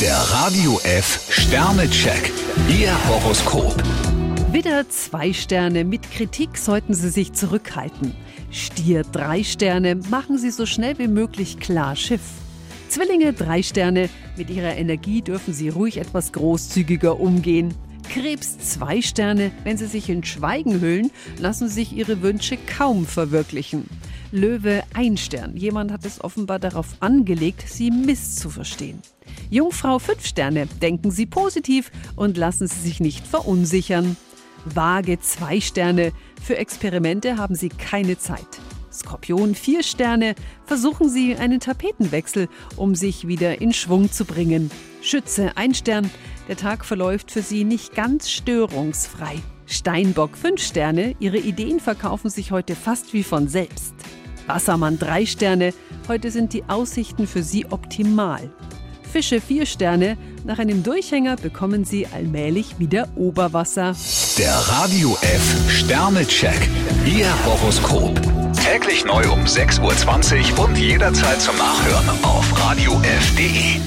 Der Radio F Sternecheck. Ihr Horoskop. Widder zwei Sterne, mit Kritik sollten Sie sich zurückhalten. Stier drei Sterne, machen Sie so schnell wie möglich klar Schiff. Zwillinge drei Sterne, mit Ihrer Energie dürfen Sie ruhig etwas großzügiger umgehen. Krebs zwei Sterne, wenn Sie sich in Schweigen hüllen, lassen sich Ihre Wünsche kaum verwirklichen. Löwe ein Stern, jemand hat es offenbar darauf angelegt, Sie misszuverstehen. Jungfrau fünf Sterne, denken Sie positiv und lassen Sie sich nicht verunsichern. Waage zwei Sterne, für Experimente haben Sie keine Zeit. Skorpion vier Sterne, versuchen Sie einen Tapetenwechsel, um sich wieder in Schwung zu bringen. Schütze ein Stern, der Tag verläuft für Sie nicht ganz störungsfrei. Steinbock fünf Sterne, Ihre Ideen verkaufen sich heute fast wie von selbst. Wassermann drei Sterne, heute sind die Aussichten für Sie optimal. Fische vier Sterne, nach einem Durchhänger bekommen Sie allmählich wieder Oberwasser. Der Radio F Sternecheck. Ihr Horoskop. Täglich neu um 6.20 Uhr und jederzeit zum Nachhören auf radiof.de.